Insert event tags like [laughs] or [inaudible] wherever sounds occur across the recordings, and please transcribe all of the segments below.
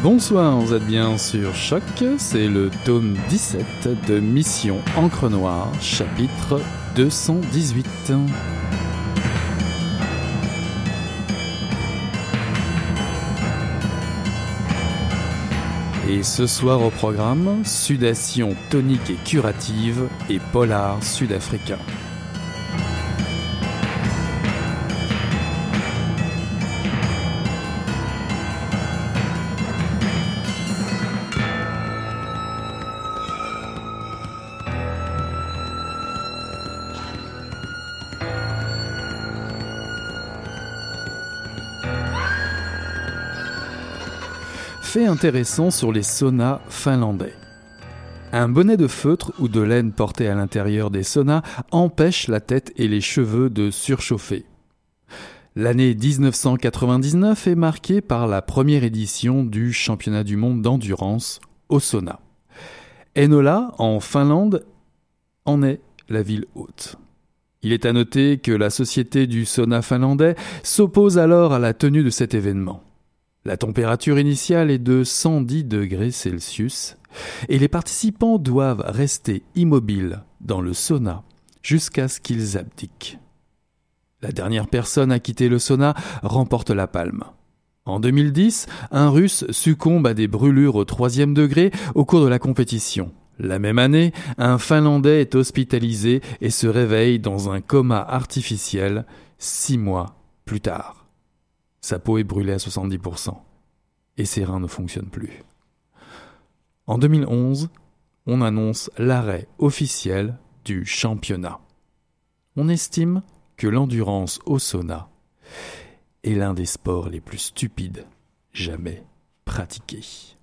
Bonsoir, vous êtes bien sur Choc, c'est le tome 17 de Mission Encre Noire, chapitre 218. Et ce soir au programme, sudation tonique et curative et polar sud-africain. Intéressant sur les saunas finlandais. Un bonnet de feutre ou de laine porté à l'intérieur des saunas empêche la tête et les cheveux de surchauffer. L'année 1999 est marquée par la première édition du championnat du monde d'endurance au sauna. Enola, en Finlande, en est la ville haute. Il est à noter que la société du sauna finlandais s'oppose alors à la tenue de cet événement. La température initiale est de 110 degrés Celsius et les participants doivent rester immobiles dans le sauna jusqu'à ce qu'ils abdiquent. La dernière personne à quitter le sauna remporte la palme. En 2010, un Russe succombe à des brûlures au troisième degré au cours de la compétition. La même année, un Finlandais est hospitalisé et se réveille dans un coma artificiel six mois plus tard. Sa peau est brûlée à 70% et ses reins ne fonctionnent plus. En 2011, on annonce l'arrêt officiel du championnat. On estime que l'endurance au sauna est l'un des sports les plus stupides jamais pratiqués.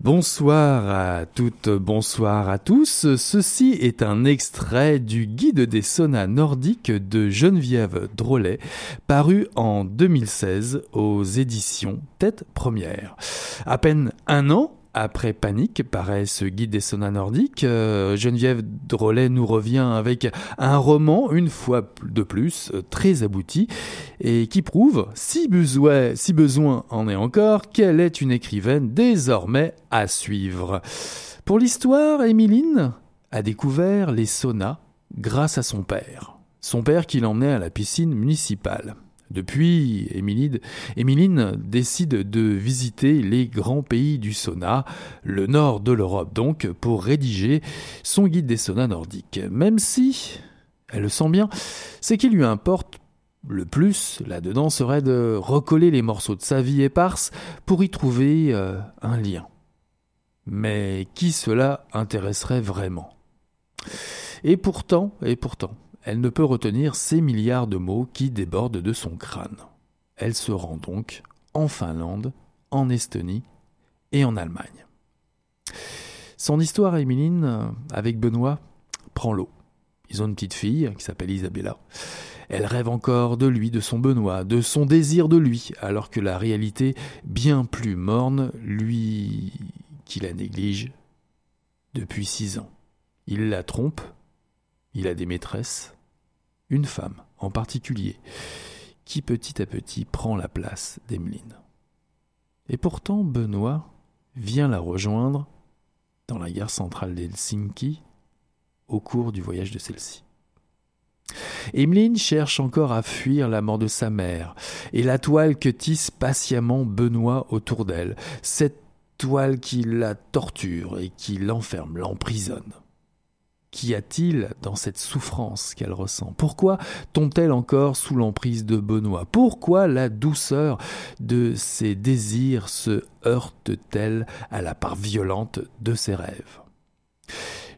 Bonsoir à toutes, bonsoir à tous. Ceci est un extrait du Guide des saunas nordiques de Geneviève Drolet, paru en 2016 aux éditions Tête Première. À peine un an après Panique paraît ce guide des saunas nordiques. Euh, Geneviève Drolet nous revient avec un roman, une fois de plus, euh, très abouti, et qui prouve, si besoin, si besoin en est encore, qu'elle est une écrivaine désormais à suivre. Pour l'histoire, Émiline a découvert les saunas grâce à son père. Son père qui l'emmenait à la piscine municipale. Depuis, Émiline décide de visiter les grands pays du sauna, le nord de l'Europe donc, pour rédiger son guide des saunas nordiques. Même si, elle le sent bien, ce qui lui importe le plus là-dedans serait de recoller les morceaux de sa vie éparse pour y trouver euh, un lien. Mais qui cela intéresserait vraiment? Et pourtant, et pourtant, elle ne peut retenir ces milliards de mots qui débordent de son crâne. Elle se rend donc en Finlande, en Estonie et en Allemagne. Son histoire, Émiline, avec Benoît, prend l'eau. Ils ont une petite fille qui s'appelle Isabella. Elle rêve encore de lui, de son Benoît, de son désir de lui, alors que la réalité, bien plus morne, lui qui la néglige depuis six ans. Il la trompe, il a des maîtresses, une femme en particulier, qui petit à petit prend la place d'Emeline. Et pourtant, Benoît vient la rejoindre dans la gare centrale d'Helsinki au cours du voyage de celle-ci. Emeline cherche encore à fuir la mort de sa mère, et la toile que tisse patiemment Benoît autour d'elle, cette toile qui la torture et qui l'enferme, l'emprisonne. Qu'y a-t-il dans cette souffrance qu'elle ressent? Pourquoi tombe-t-elle encore sous l'emprise de Benoît? Pourquoi la douceur de ses désirs se heurte-t-elle à la part violente de ses rêves?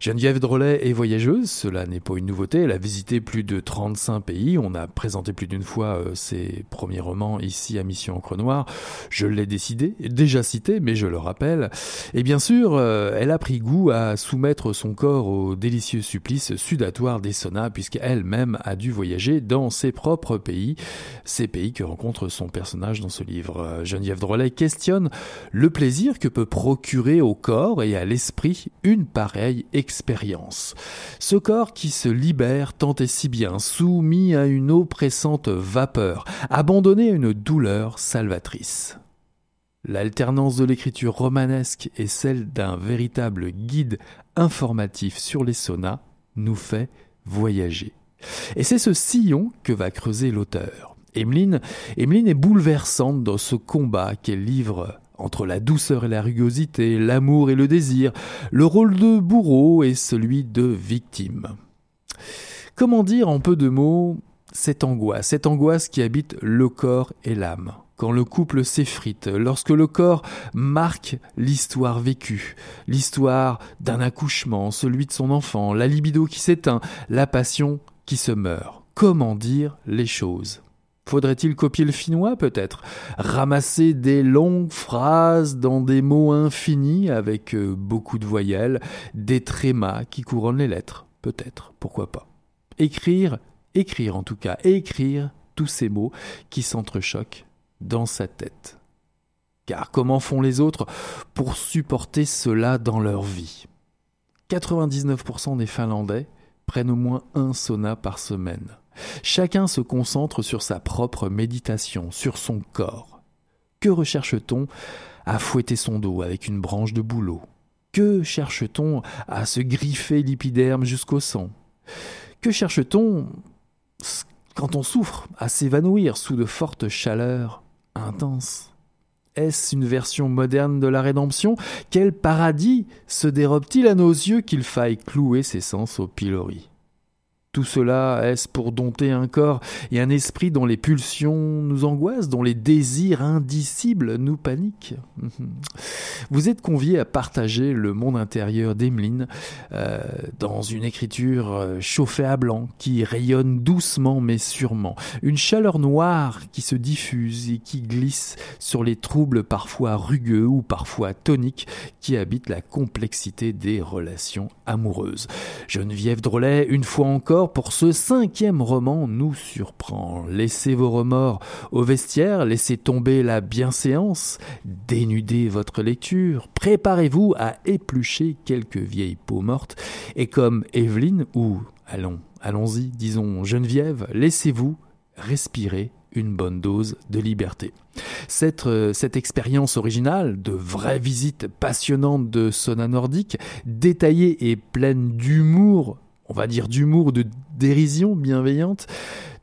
Geneviève Drolet est voyageuse, cela n'est pas une nouveauté, elle a visité plus de 35 pays, on a présenté plus d'une fois euh, ses premiers romans ici à Mission Encre Noire, je l'ai décidé, déjà cité, mais je le rappelle, et bien sûr, euh, elle a pris goût à soumettre son corps au délicieux supplice sudatoire des saunas, puisqu'elle-même a dû voyager dans ses propres pays, ces pays que rencontre son personnage dans ce livre. Euh, Geneviève Drolet questionne le plaisir que peut procurer au corps et à l'esprit une pareille. Ce corps qui se libère tant et si bien, soumis à une oppressante vapeur, abandonné à une douleur salvatrice. L'alternance de l'écriture romanesque et celle d'un véritable guide informatif sur les saunas nous fait voyager. Et c'est ce sillon que va creuser l'auteur. Emeline, Emeline est bouleversante dans ce combat qu'elle livre entre la douceur et la rugosité, l'amour et le désir, le rôle de bourreau et celui de victime. Comment dire en peu de mots cette angoisse, cette angoisse qui habite le corps et l'âme quand le couple s'effrite, lorsque le corps marque l'histoire vécue, l'histoire d'un accouchement, celui de son enfant, la libido qui s'éteint, la passion qui se meurt. Comment dire les choses? Faudrait-il copier le finnois peut-être? Ramasser des longues phrases dans des mots infinis avec euh, beaucoup de voyelles, des trémas qui couronnent les lettres Peut-être, pourquoi pas? Écrire, écrire en tout cas, écrire tous ces mots qui s'entrechoquent dans sa tête. Car comment font les autres pour supporter cela dans leur vie? 99% des Finlandais prennent au moins un sauna par semaine. Chacun se concentre sur sa propre méditation, sur son corps. Que recherche-t-on à fouetter son dos avec une branche de bouleau? Que cherche-t-on à se griffer l'épiderme jusqu'au sang? Que cherche-t-on quand on souffre à s'évanouir sous de fortes chaleurs intenses? Est-ce une version moderne de la rédemption? Quel paradis se dérobe-t-il à nos yeux qu'il faille clouer ses sens au pilori? Tout cela est-ce pour dompter un corps et un esprit dont les pulsions nous angoissent, dont les désirs indicibles nous paniquent? Vous êtes convié à partager le monde intérieur d'Emeline euh, dans une écriture euh, chauffée à blanc qui rayonne doucement mais sûrement. Une chaleur noire qui se diffuse et qui glisse sur les troubles parfois rugueux ou parfois toniques qui habitent la complexité des relations amoureuses. Geneviève Drolet, une fois encore, pour ce cinquième roman nous surprend. Laissez vos remords au vestiaire, laissez tomber la bienséance, dénudez votre lecture, préparez-vous à éplucher quelques vieilles peaux mortes, et comme Evelyne, ou, allons, allons-y, disons Geneviève, laissez-vous respirer une bonne dose de liberté. Cette, euh, cette expérience originale de vraie visite passionnante de sauna nordique, détaillée et pleine d'humour on va dire d'humour, de dérision bienveillante,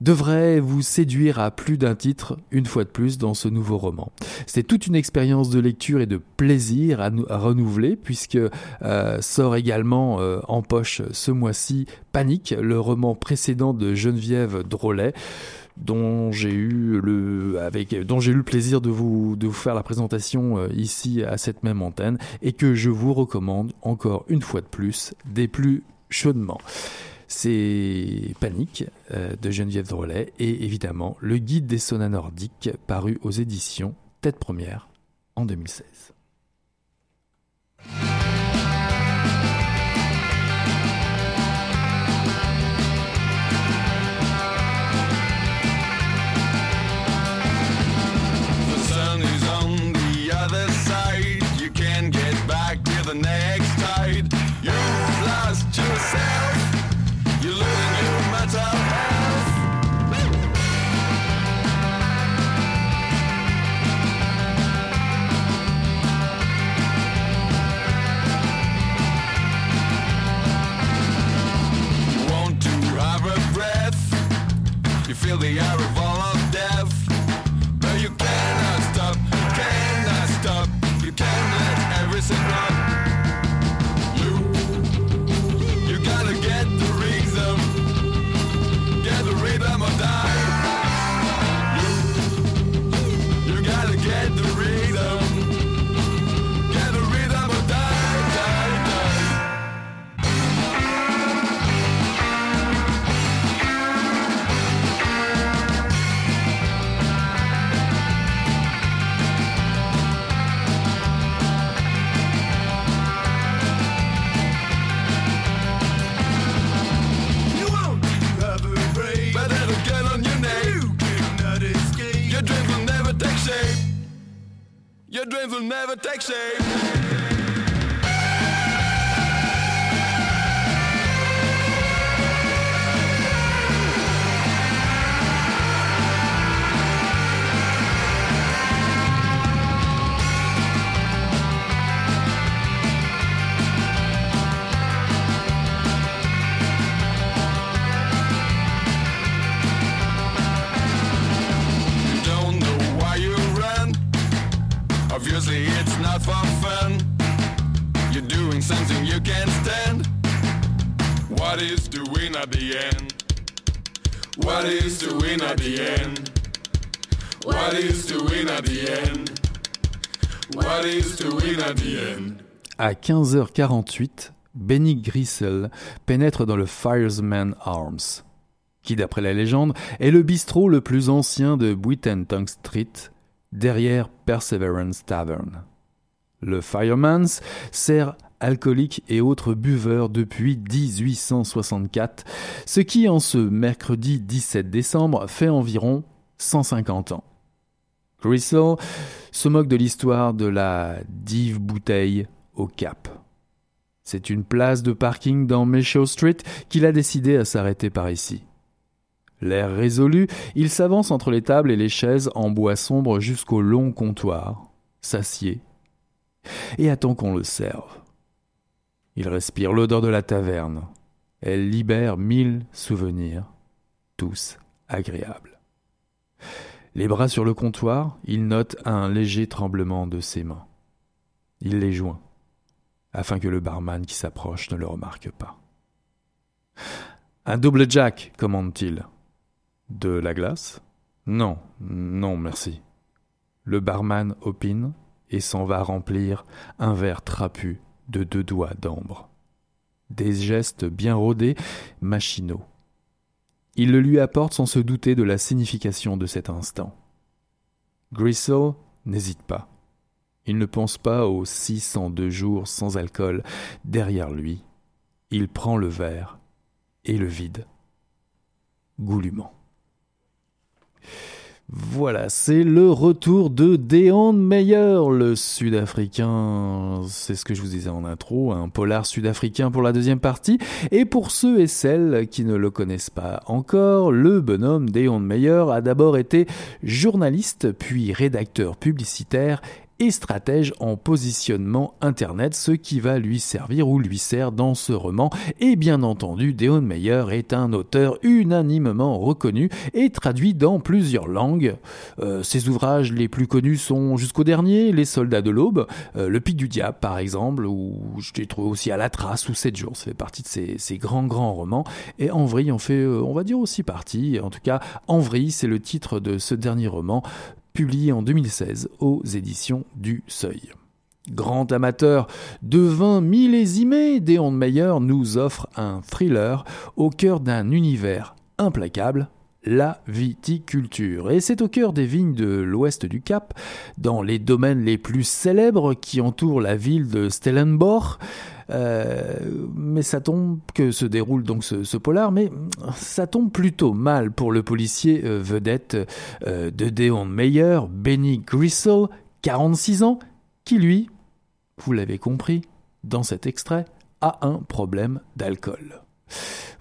devrait vous séduire à plus d'un titre, une fois de plus, dans ce nouveau roman. C'est toute une expérience de lecture et de plaisir à, renouveler, puisque euh, sort également euh, en poche ce mois-ci Panique, le roman précédent de Geneviève Drolet dont j'ai eu le avec dont j'ai eu le plaisir de vous de vous faire la présentation euh, ici à cette même antenne et que je vous recommande encore une fois de plus des plus chaudement. C'est Panique euh, de Geneviève Drolet et évidemment le guide des saunas nordiques paru aux éditions Tête Première en 2016. feel the air of never take shape. À 15h48, Benny Grissel pénètre dans le Firesman Arms, qui d'après la légende est le bistrot le plus ancien de Tongue Street, derrière Perseverance Tavern. Le Fireman's sert alcooliques et autres buveurs depuis 1864, ce qui en ce mercredi 17 décembre fait environ 150 ans. Gristle se moque de l'histoire de la dive bouteille au Cap. C'est une place de parking dans Mayshaw Street qu'il a décidé à s'arrêter par ici. L'air résolu, il s'avance entre les tables et les chaises en bois sombre jusqu'au long comptoir, s'assied et attend qu'on le serve. Il respire l'odeur de la taverne. Elle libère mille souvenirs, tous agréables. Les bras sur le comptoir, il note un léger tremblement de ses mains. Il les joint, afin que le barman qui s'approche ne le remarque pas. Un double jack, commande-t-il. De la glace? Non, non, merci. Le barman opine et s'en va remplir un verre trapu de deux doigts d'ambre. Des gestes bien rodés, machinaux. Il le lui apporte sans se douter de la signification de cet instant. Gristle n'hésite pas. Il ne pense pas aux 602 jours sans alcool derrière lui. Il prend le verre et le vide, goulûment. Voilà, c'est le retour de Deon Meyer, le sud-africain, c'est ce que je vous disais en intro, un polar sud-africain pour la deuxième partie. Et pour ceux et celles qui ne le connaissent pas encore, le bonhomme Deon Meyer a d'abord été journaliste, puis rédacteur publicitaire et stratège en positionnement Internet, ce qui va lui servir ou lui sert dans ce roman. Et bien entendu, Deon Meyer est un auteur unanimement reconnu et traduit dans plusieurs langues. Euh, ses ouvrages les plus connus sont jusqu'au dernier, Les Soldats de l'Aube, euh, Le Pic du Diable par exemple, ou je l'ai trouvé aussi à la trace ou 7 jours, ça fait partie de ces, grands grands romans. Et Envry en fait, euh, on va dire aussi partie, en tout cas Envry c'est le titre de ce dernier roman, publié en 2016 aux éditions du Seuil. Grand amateur de vin millésimé, Deon Meyer nous offre un thriller au cœur d'un univers implacable, la viticulture. Et c'est au cœur des vignes de l'ouest du Cap, dans les domaines les plus célèbres qui entourent la ville de Stellenbosch, mais ça tombe que se déroule donc ce, polar, mais ça tombe plutôt mal pour le policier euh, vedette euh, de Deon Meyer, Benny Gristle, 46 ans, qui lui, vous l'avez compris dans cet extrait, a un problème d'alcool.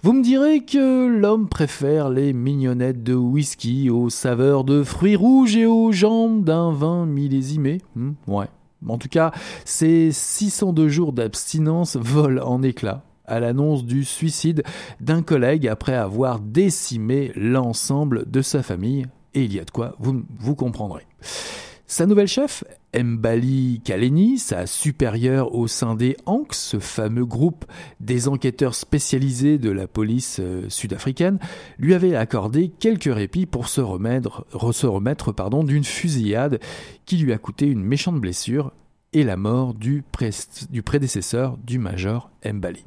Vous me direz que l'homme préfère les mignonnettes de whisky aux saveurs de fruits rouges et aux jambes d'un vin millésimé. Hmm, ouais, en tout cas, ces 602 jours d'abstinence volent en éclats à l'annonce du suicide d'un collègue après avoir décimé l'ensemble de sa famille. Et il y a de quoi, vous, vous comprendrez. Sa nouvelle chef, Mbali Kaleni, sa supérieure au sein des Hanks, ce fameux groupe des enquêteurs spécialisés de la police euh, sud-africaine, lui avait accordé quelques répits pour se remettre, d'une fusillade qui lui a coûté une méchante blessure et la mort du, du prédécesseur du major Mbali.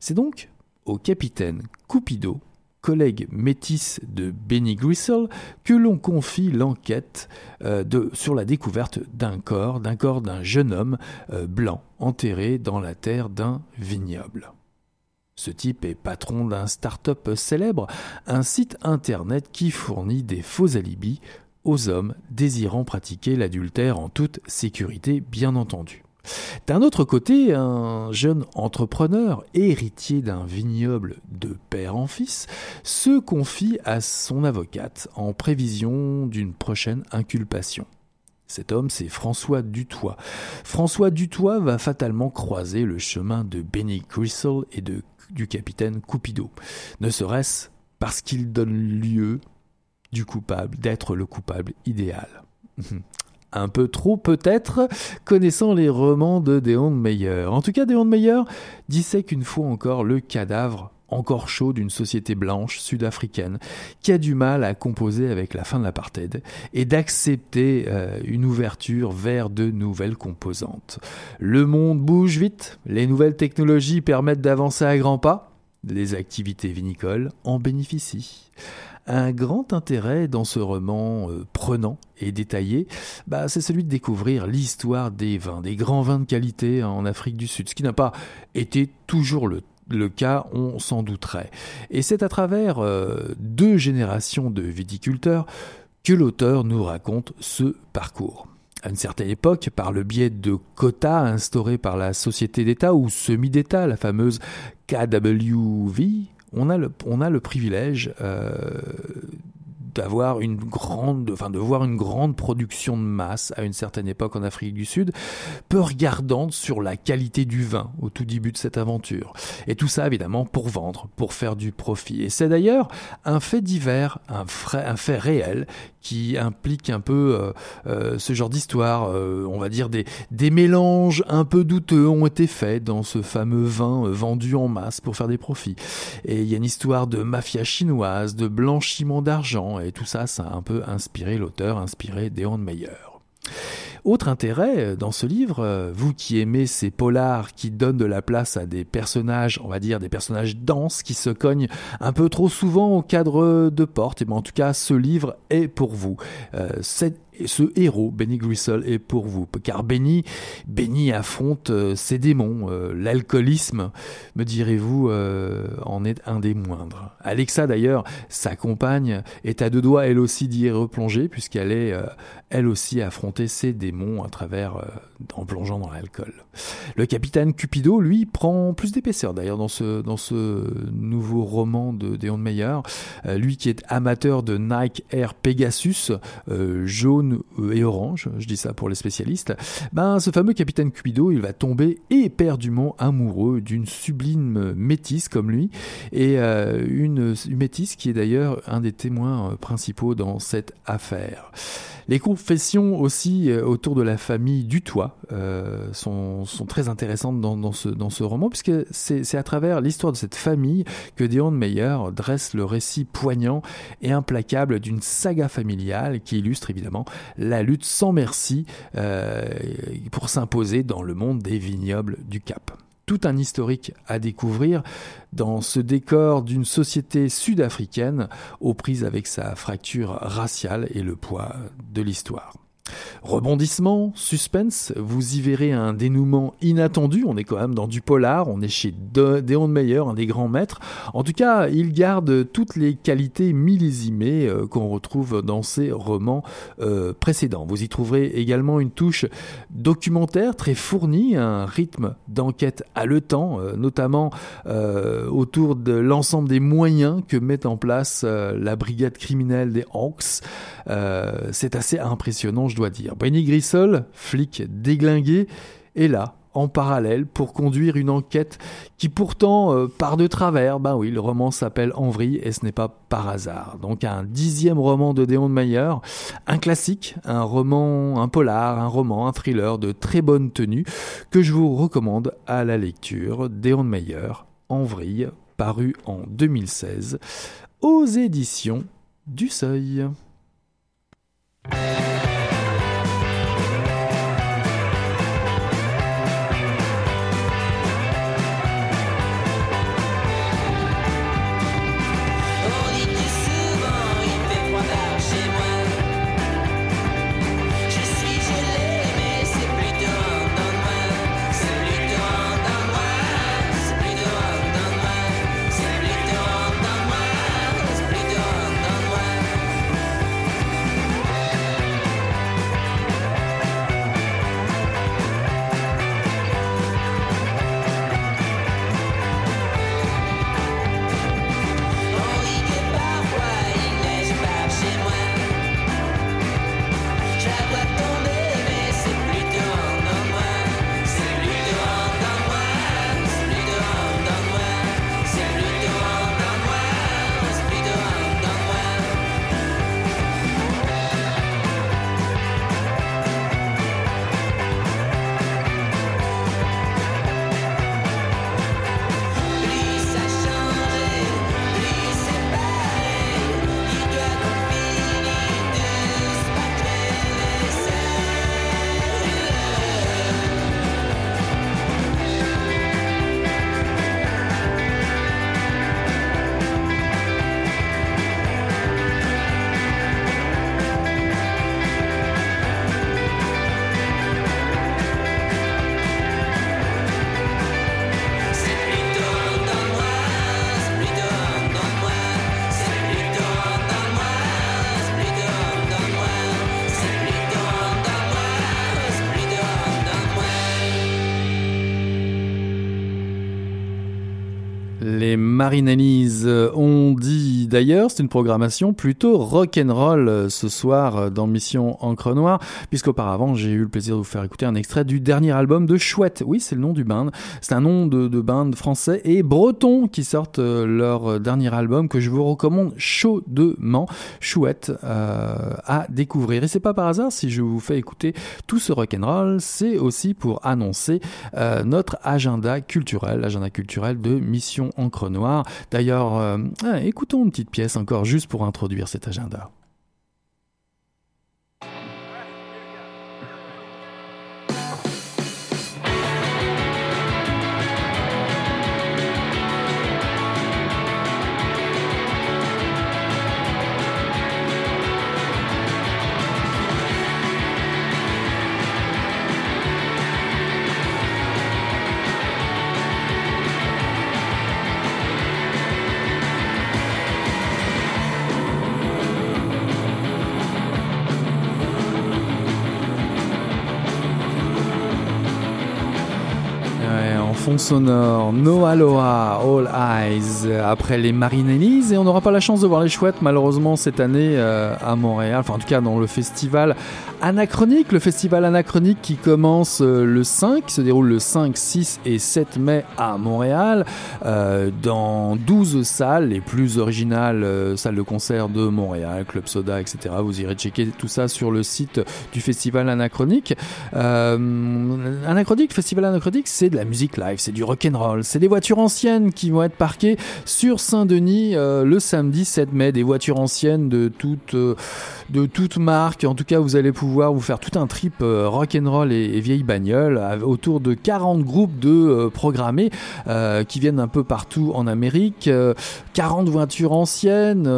C'est donc au capitaine Cupido collègue métis de Benny Gristle que l'on confie l'enquête euh, sur la découverte d'un corps, d'un corps d'un jeune homme euh, blanc enterré dans la terre d'un vignoble. Ce type est patron d'un start-up célèbre, un site internet qui fournit des faux alibis aux hommes désirant pratiquer l'adultère en toute sécurité, bien entendu. D'un autre côté, un jeune entrepreneur, héritier d'un vignoble de père en fils, se confie à son avocate en prévision d'une prochaine inculpation. Cet homme, c'est François Dutoit. François Dutoit va fatalement croiser le chemin de Benny Crystal et du capitaine Cupido, ne serait-ce parce qu'il donne lieu du coupable d'être le coupable idéal. [laughs] un peu trop peut-être, connaissant les romans de Deon Meyer. En tout cas, Deon Meyer dissèque une fois encore le cadavre encore chaud d'une société blanche sud-africaine qui a du mal à composer avec la fin de l'apartheid et d'accepter euh, une ouverture vers de nouvelles composantes. Le monde bouge vite, les nouvelles technologies permettent d'avancer à grands pas, les activités vinicoles en bénéficient un grand intérêt dans ce roman euh, prenant et détaillé, bah, c'est celui de découvrir l'histoire des vins, des grands vins de qualité en Afrique du Sud, ce qui n'a pas été toujours le cas, on s'en douterait. Et c'est à travers euh, deux générations de viticulteurs que l'auteur nous raconte ce parcours. À une certaine époque, par le biais de quotas instaurés par la société d'État ou semi-d'État, la fameuse KWV, on a le, on a le privilège euh, d'avoir une grande, enfin de voir une grande production de masse à une certaine époque en Afrique du Sud, peu regardante sur la qualité du vin au tout début de cette aventure. Et tout ça évidemment pour vendre, pour faire du profit. Et c'est d'ailleurs un fait divers, un, fait réel qui implique un peu euh, euh, ce genre d'histoire. Euh, on va dire des, mélanges un peu douteux ont été faits dans ce fameux vin vendu en masse pour faire des profits. Et il y a une histoire de mafia chinoise, de blanchiment d'argent, tout ça, ça a un peu inspiré l'auteur, inspiré Deon Meyer. Autre intérêt euh, dans ce livre, euh, vous qui aimez ces polars qui donnent de la place à des personnages, on va dire des personnages denses qui se cognent un peu trop souvent au cadre de porte, et ben en tout cas ce livre est pour vous. Euh, ce héros, Benny Gristle, est pour vous. Car Benny, Benny affronte euh, ses démons. Euh, l'alcoolisme, me direz-vous, euh, en est un des moindres. Alexa, d'ailleurs, sa compagne, est à deux doigts, elle aussi, d'y replonger, puisqu'elle est, elle aussi, affronter ses démons à travers, en plongeant dans l'alcool. Le capitaine Cupido, lui, prend plus d'épaisseur, d'ailleurs, dans ce, dans ce nouveau roman de Deon Meyer. lui qui est amateur de Nike Air Pegasus, jaune et orange, je dis ça pour les spécialistes, ben ce fameux capitaine Cupido, il va tomber éperdument amoureux d'une sublime métisse comme lui, et euh, une, métisse qui est d'ailleurs un des témoins euh, principaux dans cette affaire. Les confessions aussi euh, autour de la famille du toit euh, sont, sont, très intéressantes dans, ce, dans ce roman, puisque c'est à travers l'histoire de cette famille que Deon Meyer dresse le récit poignant et implacable d'une saga familiale qui illustre évidemment la lutte sans merci euh, pour s'imposer dans le monde des vignobles du Cap tout un historique à découvrir dans ce décor d'une société sud-africaine aux prises avec sa fracture raciale et le poids de l'histoire. Rebondissement, suspense, vous y verrez un dénouement inattendu, on est quand même dans du polar, on est chez Deon Meyer, un des grands maîtres. En tout cas, il garde toutes les qualités millésimées euh, qu'on retrouve dans ses romans euh, précédents. Vous y trouverez également une touche documentaire très fournie, un rythme d'enquête haletant, euh, notamment autour de l'ensemble des moyens que met en place la brigade criminelle des Hawks. C'est assez impressionnant, je dois dire. Benny Grissol, flic déglingué, est là en parallèle pour conduire une enquête qui pourtant euh, part de travers. Ben oui, le roman s'appelle En vrille et ce n'est pas par hasard. Donc un dixième roman de Déon de Mayer, un classique, un roman, un polar, un roman, un thriller de très bonne tenue que je vous recommande à la lecture. Déon de Mayer, En vrille, paru en 2016 aux éditions du Seuil. Marinalise ont dit d'ailleurs, c'est une programmation plutôt rock'n'roll euh, ce soir euh, dans Mission Encre Noire, puisqu'auparavant j'ai eu le plaisir de vous faire écouter un extrait du dernier album de Chouette. Oui, c'est le nom du band. C'est un nom de, de band français et breton qui sortent euh, leur dernier album que je vous recommande chaudement. Chouette à découvrir. Et c'est pas par hasard si je vous fais écouter tout ce rock'n'roll, c'est aussi pour annoncer notre agenda culturel, l'agenda culturel de Mission Encre Noire D'ailleurs, ah, écoutons pièce encore juste pour introduire cet agenda. Sonore, No Aloha, All Eyes, après les Marinellis, et on n'aura pas la chance de voir les chouettes malheureusement cette année euh, à Montréal, enfin en tout cas dans le festival Anachronique, le festival Anachronique qui commence euh, le 5, qui se déroule le 5, 6 et 7 mai à Montréal, euh, dans 12 salles, les plus originales salles de concert de Montréal, Club Soda, etc. Vous irez checker tout ça sur le site du festival Anachronique. Anachronique, festival Anachronique, c'est de la musique live c'est du rock'n'roll, c'est des voitures anciennes qui vont être parquées sur Saint-Denis euh, le samedi 7 mai, des voitures anciennes de toute euh, de toute marque. En tout cas, vous allez pouvoir vous faire tout un trip euh, rock'n'roll et, et vieilles bagnoles autour de 40 groupes de programmés qui viennent un peu partout en Amérique. 40 voitures anciennes,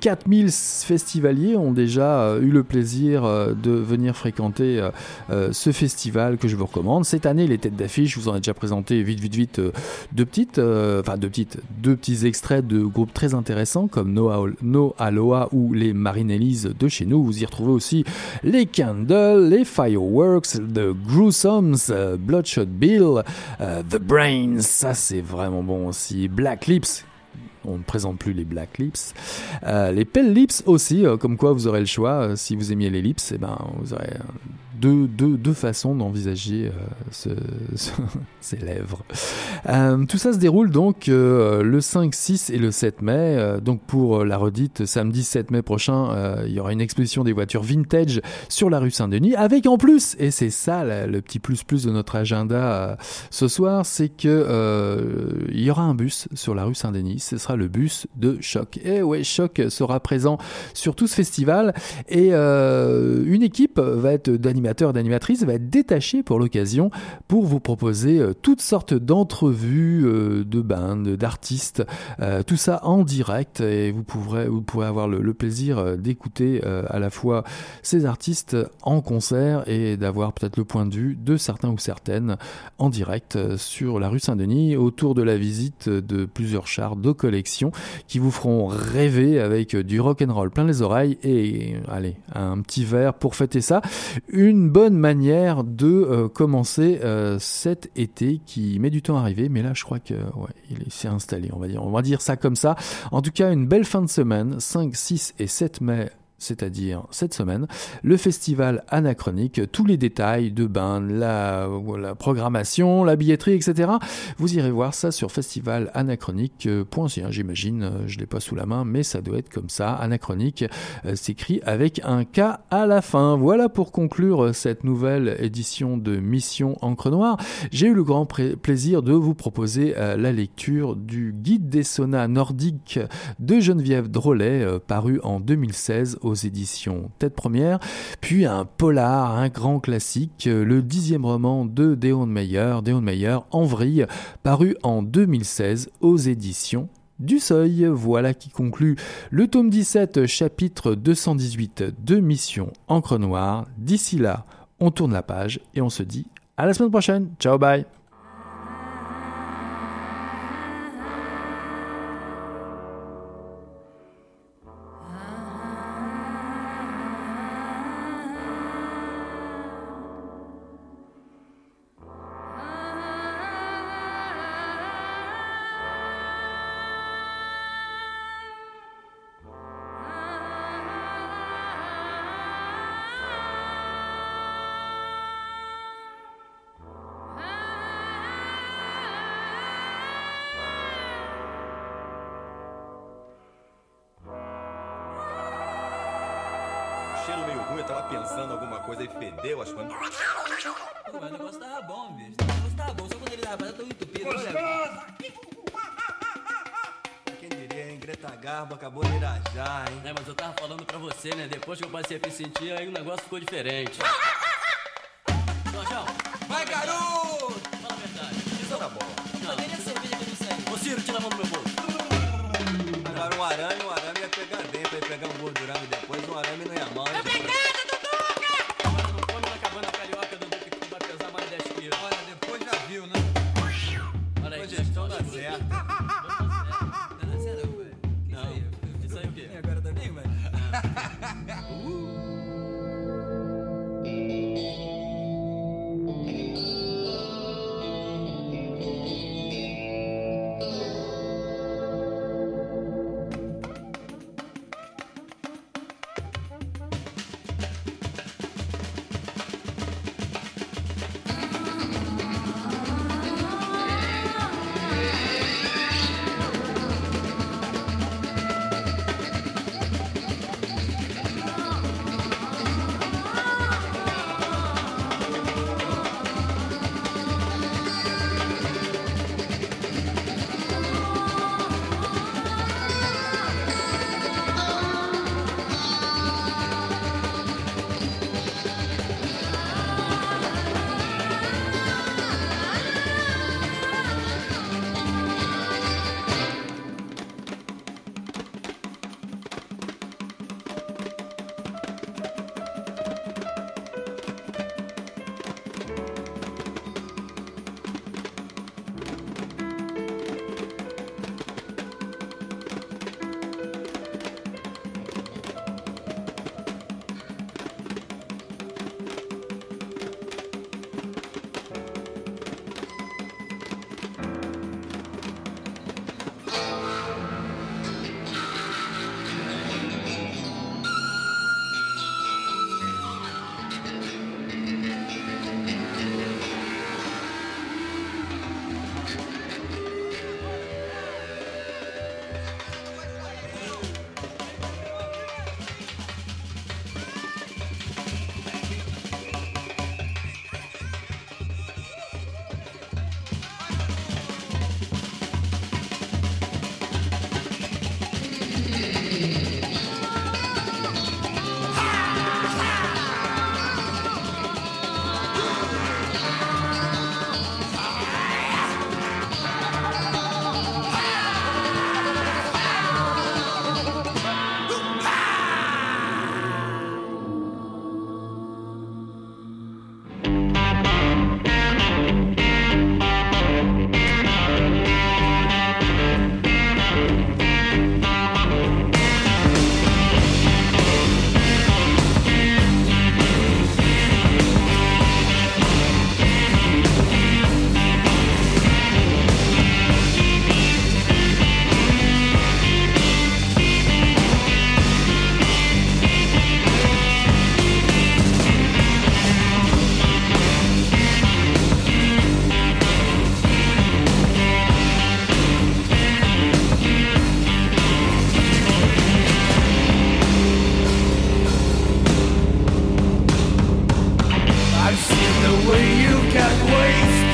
4000 festivaliers ont déjà eu le plaisir de venir fréquenter ce festival que je vous recommande. Cette année, les têtes d'affiche, je vous en ai déjà présenté vite, vite, vite euh, deux petites, euh, enfin deux petits extraits de groupes très intéressants comme No, no Aloha ou les Marinellis de chez nous. Vous y retrouvez aussi les Candle, les Fireworks, The Gruesomes, euh, Bloodshot Bill, The Brains, ça c'est vraiment bon aussi. Black Lips on ne présente plus les Black Lips. les Pell Lips aussi, comme quoi vous aurez le choix. si vous aimiez les lips, eh ben, vous aurez deux, deux, deux façons d'envisager ce, [laughs] ces lèvres. tout ça se déroule donc le 5, 6 et le 7 mai. donc pour la redite, samedi 7 mai prochain, il y aura une exposition des voitures vintage sur la rue Saint-Denis, avec en plus, et c'est ça le petit plus plus de notre agenda ce soir, c'est que il y aura un bus sur la rue Saint-Denis. Ce sera le bus de Choc. Et ouais, Choc sera présent sur tout ce festival et euh, une équipe va être d'animateurs et d'animatrices va être détachée pour l'occasion pour vous proposer euh, toutes sortes d'entrevues euh, de bandes, d'artistes, tout ça en direct et vous pourrez vous pourrez avoir le, plaisir d'écouter à la fois ces artistes en concert et d'avoir peut-être le point de vue de certains ou certaines en direct sur la rue Saint-Denis autour de la visite de plusieurs chars de collection qui vous feront rêver avec du rock and roll plein les oreilles et allez un petit verre pour fêter ça. Une bonne manière de euh, commencer euh, cet été qui met du temps à arriver, mais là je crois que ouais, il s'est installé, on va dire. On va dire ça comme ça. En tout cas, une belle fin de semaine, 5, 6 et 7 mai c'est-à-dire cette semaine, le festival anachronique, tous les détails de bain, la, programmation, la billetterie, etc. Vous irez voir ça sur festivalanachronique.ca, j'imagine, euh, je l'ai pas sous la main, mais ça doit être comme ça, anachronique, euh, s'écrit avec un K à la fin. Voilà pour conclure cette nouvelle édition de Mission Encre Noire. J'ai eu le grand plaisir de vous proposer euh, la lecture du Guide des saunas nordiques de Geneviève Drolet, paru en 2016 aux éditions Tête Première, puis un polar, un grand classique, le dixième roman de Déon Meyer, Déon Meyer en vrille, paru en 2016 aux éditions du Seuil. Voilà qui conclut le tome 17, chapitre 218 de Mission Encre Noire. D'ici là, on tourne la page et on se dit à la semaine prochaine. Ciao, bye cheiro meio ruim, eu tava pensando alguma coisa e fedeu as coisas. mas o negócio tava bom, bicho. O negócio tava bom, só quando ele tava rapaz, eu tô entupido. Gostoso! Quem diria, hein? Greta Garbo acabou de irajar, hein? É, mas eu tava falando pra você, né? Depois que eu passei a me sentir, aí o negócio ficou diferente. I've seen the way you got away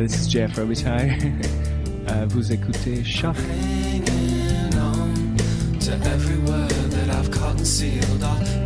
this is Jeff Robitaille. uh, vous écoutez Choc. Hanging on to every word that I've concealed. I'll